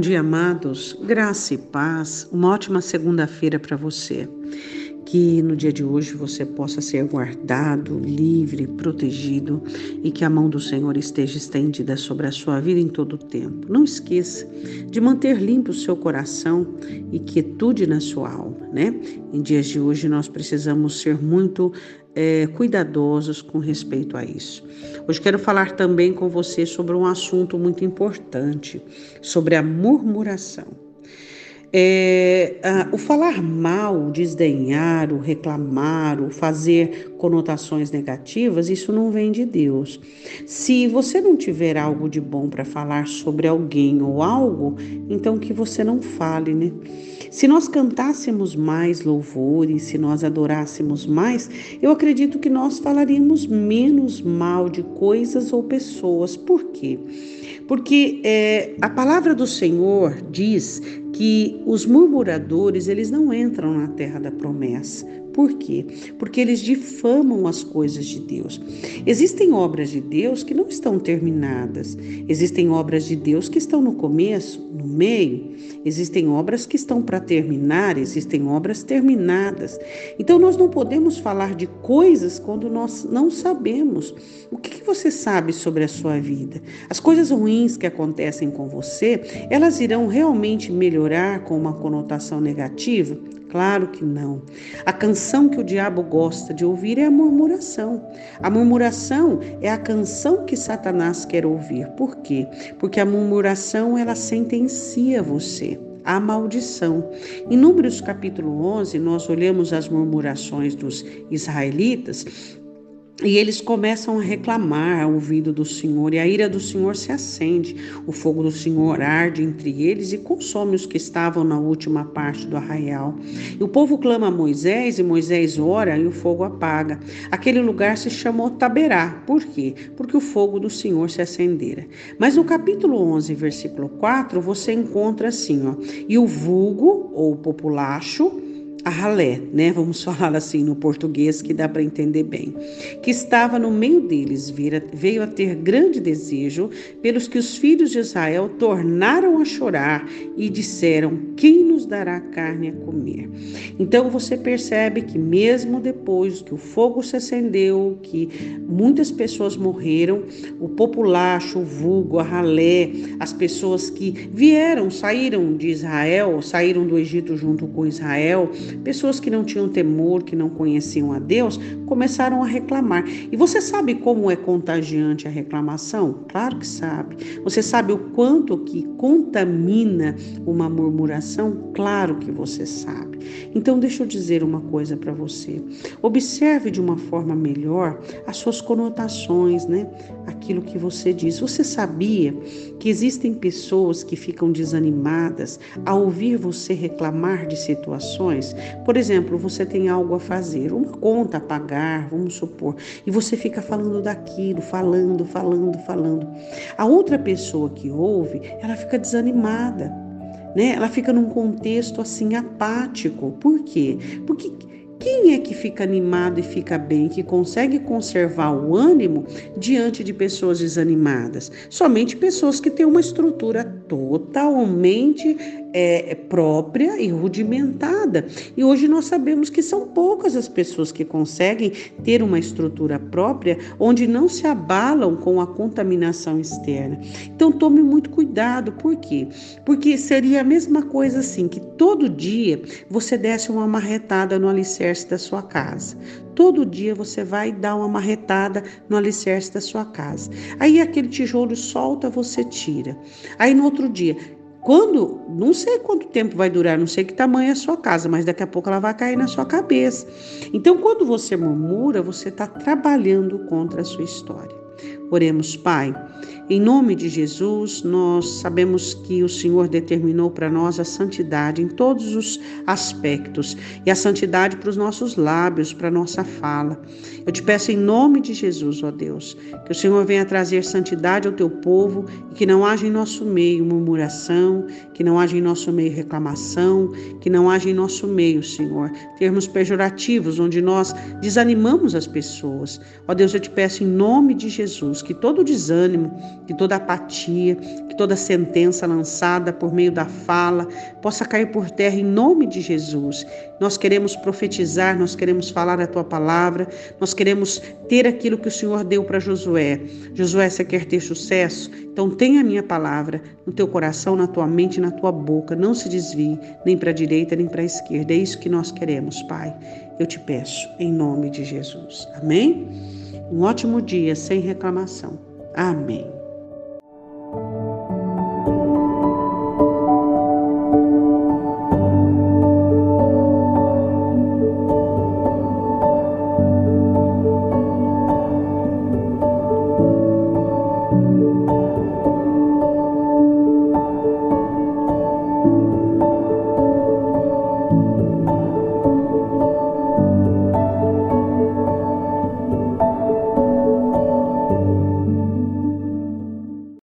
dia, amados. Graça e paz. Uma ótima segunda-feira para você. Que no dia de hoje você possa ser guardado, livre, protegido e que a mão do Senhor esteja estendida sobre a sua vida em todo o tempo. Não esqueça de manter limpo o seu coração e quietude na sua alma, né? Em dias de hoje nós precisamos ser muito é, cuidadosos com respeito a isso. Hoje quero falar também com você sobre um assunto muito importante, sobre a murmuração. É, o falar mal, o desdenhar, o reclamar, o fazer conotações negativas, isso não vem de Deus. Se você não tiver algo de bom para falar sobre alguém ou algo, então que você não fale, né? Se nós cantássemos mais louvores, se nós adorássemos mais, eu acredito que nós falaríamos menos mal de coisas ou pessoas. Por quê? Porque é, a palavra do Senhor diz que os murmuradores eles não entram na terra da promessa. Por quê? Porque eles difamam as coisas de Deus. Existem obras de Deus que não estão terminadas. Existem obras de Deus que estão no começo, no meio. Existem obras que estão para terminar, existem obras terminadas. Então nós não podemos falar de coisas quando nós não sabemos. O que, que você sabe sobre a sua vida? As coisas ruins que acontecem com você, elas irão realmente melhorar com uma conotação negativa? Claro que não. A canção que o diabo gosta de ouvir é a murmuração. A murmuração é a canção que Satanás quer ouvir. Por quê? Porque a murmuração ela sentencia você a maldição. Em Números capítulo 11, nós olhamos as murmurações dos israelitas e eles começam a reclamar ao ouvido do Senhor, e a ira do Senhor se acende. O fogo do Senhor arde entre eles e consome os que estavam na última parte do arraial. E o povo clama a Moisés, e Moisés ora, e o fogo apaga. Aquele lugar se chamou Taberá. Por quê? Porque o fogo do Senhor se acendera. Mas no capítulo 11, versículo 4, você encontra assim, ó. E o vulgo, ou populacho, a ralé, né? Vamos falar assim no português que dá para entender bem, que estava no meio deles, veio a ter grande desejo, pelos que os filhos de Israel tornaram a chorar e disseram: Quem nos dará carne a comer? Então você percebe que mesmo depois que o fogo se acendeu, que muitas pessoas morreram, o populacho, o vulgo, a ralé, as pessoas que vieram, saíram de Israel, saíram do Egito junto com Israel, Pessoas que não tinham temor, que não conheciam a Deus, começaram a reclamar. E você sabe como é contagiante a reclamação? Claro que sabe. Você sabe o quanto que contamina uma murmuração? Claro que você sabe. Então deixa eu dizer uma coisa para você. Observe de uma forma melhor as suas conotações, né? Aquilo que você diz. Você sabia que existem pessoas que ficam desanimadas ao ouvir você reclamar de situações? Por exemplo, você tem algo a fazer, uma conta a pagar, vamos supor, e você fica falando daquilo, falando, falando, falando. A outra pessoa que ouve, ela fica desanimada, né? Ela fica num contexto assim apático. Por quê? Porque quem é que fica animado e fica bem, que consegue conservar o ânimo diante de pessoas desanimadas? Somente pessoas que têm uma estrutura totalmente é, própria e rudimentada. E hoje nós sabemos que são poucas as pessoas que conseguem ter uma estrutura própria onde não se abalam com a contaminação externa. Então tome muito cuidado, por quê? Porque seria a mesma coisa assim que todo dia você desse uma marretada no alicerce da sua casa. Todo dia você vai dar uma marretada no alicerce da sua casa. Aí aquele tijolo solta, você tira. Aí no outro dia, quando, não sei quanto tempo vai durar, não sei que tamanho é a sua casa, mas daqui a pouco ela vai cair na sua cabeça. Então, quando você murmura, você está trabalhando contra a sua história. Oremos, Pai. Em nome de Jesus, nós sabemos que o Senhor determinou para nós a santidade em todos os aspectos e a santidade para os nossos lábios, para a nossa fala. Eu te peço em nome de Jesus, ó Deus, que o Senhor venha trazer santidade ao teu povo e que não haja em nosso meio murmuração, que não haja em nosso meio reclamação, que não haja em nosso meio, Senhor, termos pejorativos onde nós desanimamos as pessoas. Ó Deus, eu te peço em nome de Jesus que todo desânimo, que toda apatia, que toda sentença lançada por meio da fala possa cair por terra em nome de Jesus. Nós queremos profetizar, nós queremos falar a tua palavra, nós queremos ter aquilo que o Senhor deu para Josué. Josué, você quer ter sucesso? Então tenha a minha palavra no teu coração, na tua mente, na tua boca. Não se desvie nem para a direita nem para a esquerda. É isso que nós queremos, Pai. Eu te peço, em nome de Jesus. Amém? Um ótimo dia sem reclamação. Amém.